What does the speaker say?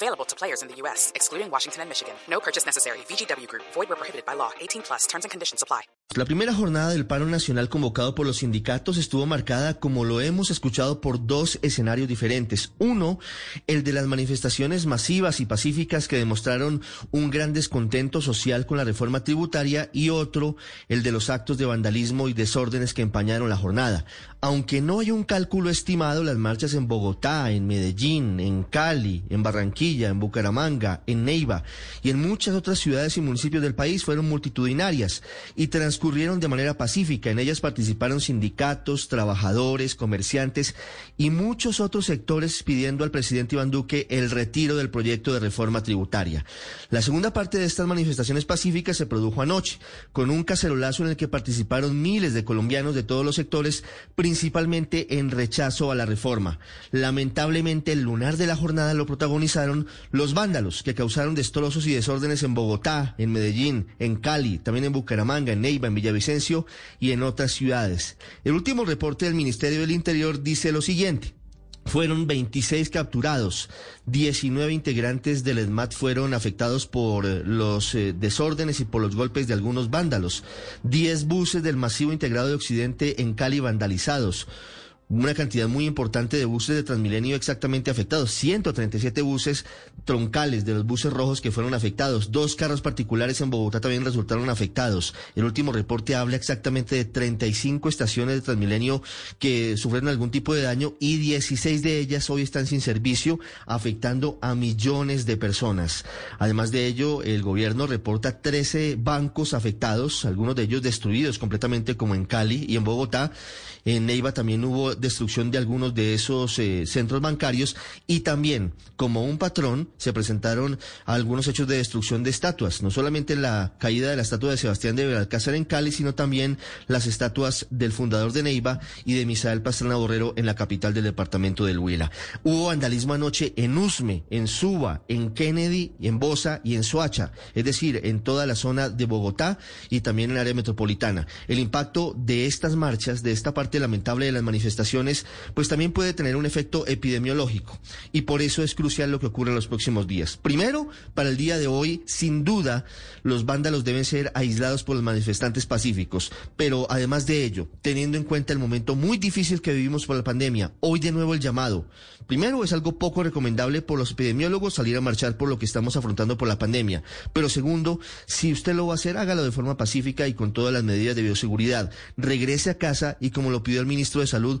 Available to players in the U.S., excluding Washington and Michigan. No purchase necessary. VGW Group. Void where prohibited by law. 18 plus. Terms and conditions apply. La primera jornada del paro nacional convocado por los sindicatos estuvo marcada, como lo hemos escuchado, por dos escenarios diferentes. Uno, el de las manifestaciones masivas y pacíficas que demostraron un gran descontento social con la reforma tributaria y otro, el de los actos de vandalismo y desórdenes que empañaron la jornada. Aunque no hay un cálculo estimado, las marchas en Bogotá, en Medellín, en Cali, en Barranquilla, en Bucaramanga, en Neiva y en muchas otras ciudades y municipios del país fueron multitudinarias y transcurrieron de manera pacífica. En ellas participaron sindicatos, trabajadores, comerciantes y muchos otros sectores pidiendo al presidente Iván Duque el retiro del proyecto de reforma tributaria. La segunda parte de estas manifestaciones pacíficas se produjo anoche, con un cacerolazo en el que participaron miles de colombianos de todos los sectores, principalmente en rechazo a la reforma. Lamentablemente, el lunar de la jornada lo protagonizaron los vándalos que causaron destrozos y desórdenes en Bogotá, en Medellín, en Cali, también en Bucaramanga, en Neiva, en Villavicencio y en otras ciudades. El último reporte del Ministerio del Interior dice lo siguiente. Fueron 26 capturados, 19 integrantes del ESMAD fueron afectados por los eh, desórdenes y por los golpes de algunos vándalos, 10 buses del masivo integrado de Occidente en Cali vandalizados una cantidad muy importante de buses de Transmilenio exactamente afectados, 137 buses troncales de los buses rojos que fueron afectados, dos carros particulares en Bogotá también resultaron afectados. El último reporte habla exactamente de 35 estaciones de Transmilenio que sufrieron algún tipo de daño y 16 de ellas hoy están sin servicio, afectando a millones de personas. Además de ello, el gobierno reporta 13 bancos afectados, algunos de ellos destruidos completamente como en Cali y en Bogotá. En Neiva también hubo destrucción de algunos de esos eh, centros bancarios y también, como un patrón, se presentaron algunos hechos de destrucción de estatuas, no solamente la caída de la estatua de Sebastián de Belalcázar en Cali, sino también las estatuas del fundador de Neiva y de Misael Pastrana Borrero en la capital del departamento del Huila. Hubo vandalismo anoche en Usme, en Suba, en Kennedy, en Bosa y en Soacha, es decir, en toda la zona de Bogotá y también en el área metropolitana. El impacto de estas marchas, de esta parte lamentable de las manifestaciones, pues también puede tener un efecto epidemiológico. Y por eso es crucial lo que ocurre en los próximos días. Primero, para el día de hoy, sin duda, los vándalos deben ser aislados por los manifestantes pacíficos. Pero además de ello, teniendo en cuenta el momento muy difícil que vivimos por la pandemia, hoy de nuevo el llamado. Primero, es algo poco recomendable por los epidemiólogos salir a marchar por lo que estamos afrontando por la pandemia. Pero segundo, si usted lo va a hacer, hágalo de forma pacífica y con todas las medidas de bioseguridad. Regrese a casa y como lo pidió el ministro de Salud,